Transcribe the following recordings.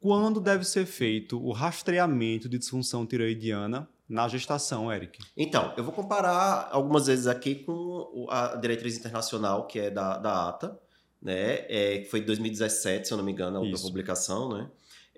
quando deve ser feito o rastreamento de disfunção tiroidiana na gestação, Eric? Então, eu vou comparar algumas vezes aqui com a diretriz internacional, que é da, da ATA, né? É, que foi de 2017, se eu não me engano, a publicação, né?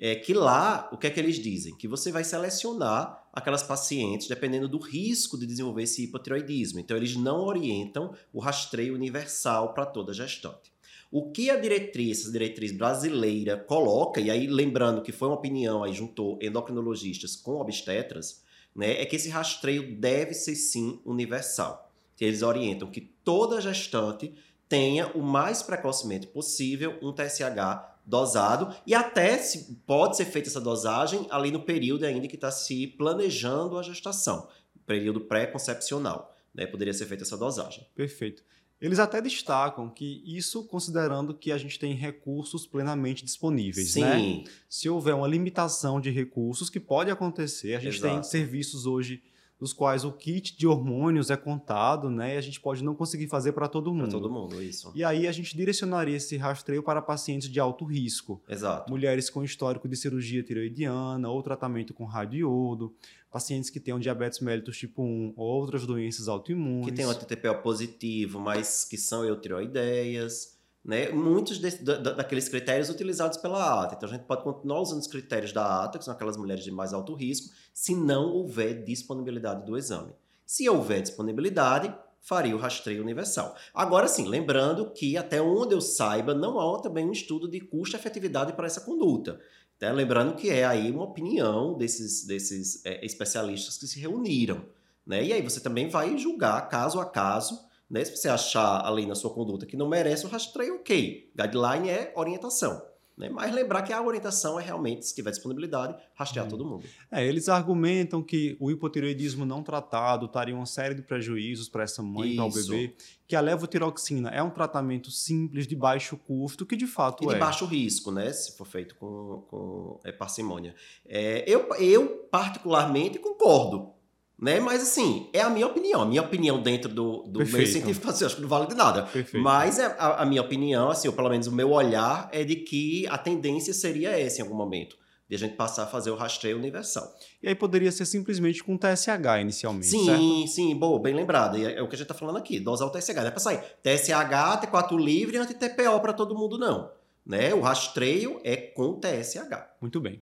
É que lá, o que é que eles dizem? Que você vai selecionar aquelas pacientes dependendo do risco de desenvolver esse hipotiroidismo. Então, eles não orientam o rastreio universal para toda gestante. O que a diretriz, essa diretriz brasileira coloca, e aí lembrando que foi uma opinião, aí juntou endocrinologistas com obstetras, né, é que esse rastreio deve ser sim universal. Eles orientam que toda gestante tenha o mais precocemente possível um TSH dosado e até se pode ser feita essa dosagem ali no período ainda que está se planejando a gestação, período pré-concepcional, né? Poderia ser feita essa dosagem. Perfeito. Eles até destacam que isso considerando que a gente tem recursos plenamente disponíveis, Sim. né? Se houver uma limitação de recursos, que pode acontecer, a gente Exato. tem serviços hoje dos quais o kit de hormônios é contado, né? E a gente pode não conseguir fazer para todo mundo. Para todo mundo, isso. E aí a gente direcionaria esse rastreio para pacientes de alto risco. Exato. Mulheres com histórico de cirurgia tiroidiana ou tratamento com radiodo, pacientes que tenham diabetes mellitus tipo 1 ou outras doenças autoimunes. Que tenham TTPO positivo, mas que são eutiroideias né, muitos de, da, daqueles critérios utilizados pela ATA. Então a gente pode continuar usando os critérios da ATA, que são aquelas mulheres de mais alto risco, se não houver disponibilidade do exame. Se houver disponibilidade, faria o rastreio universal. Agora sim, lembrando que até onde eu saiba, não há também um estudo de custo-efetividade para essa conduta. Tá? Lembrando que é aí uma opinião desses, desses é, especialistas que se reuniram. Né? E aí você também vai julgar caso a caso né? Se você achar ali na sua conduta que não merece o rastreio, ok. Guideline é orientação. Né? Mas lembrar que a orientação é realmente, se tiver disponibilidade, rastrear hum. todo mundo. É, eles argumentam que o hipotireoidismo não tratado traria uma série de prejuízos para essa mãe e para o bebê, que a levotiroxina é um tratamento simples, de baixo custo, que de fato e é. de baixo risco, né? Se for feito com, com é, parcimônia. É, eu, eu, particularmente, concordo né? Mas assim, é a minha opinião. A minha opinião dentro do, do meio científico, assim, acho que não vale de nada. Perfeito. Mas é a, a, minha opinião, assim, ou pelo menos o meu olhar, é de que a tendência seria essa em algum momento. De a gente passar a fazer o rastreio universal. E aí poderia ser simplesmente com TSH inicialmente, Sim, certo? sim, boa, bem lembrado. E é, é o que a gente está falando aqui, dosar o TSH. Não é para sair TSH, T4 livre anti-TPO para todo mundo, não. Né? O rastreio é com TSH. Muito bem.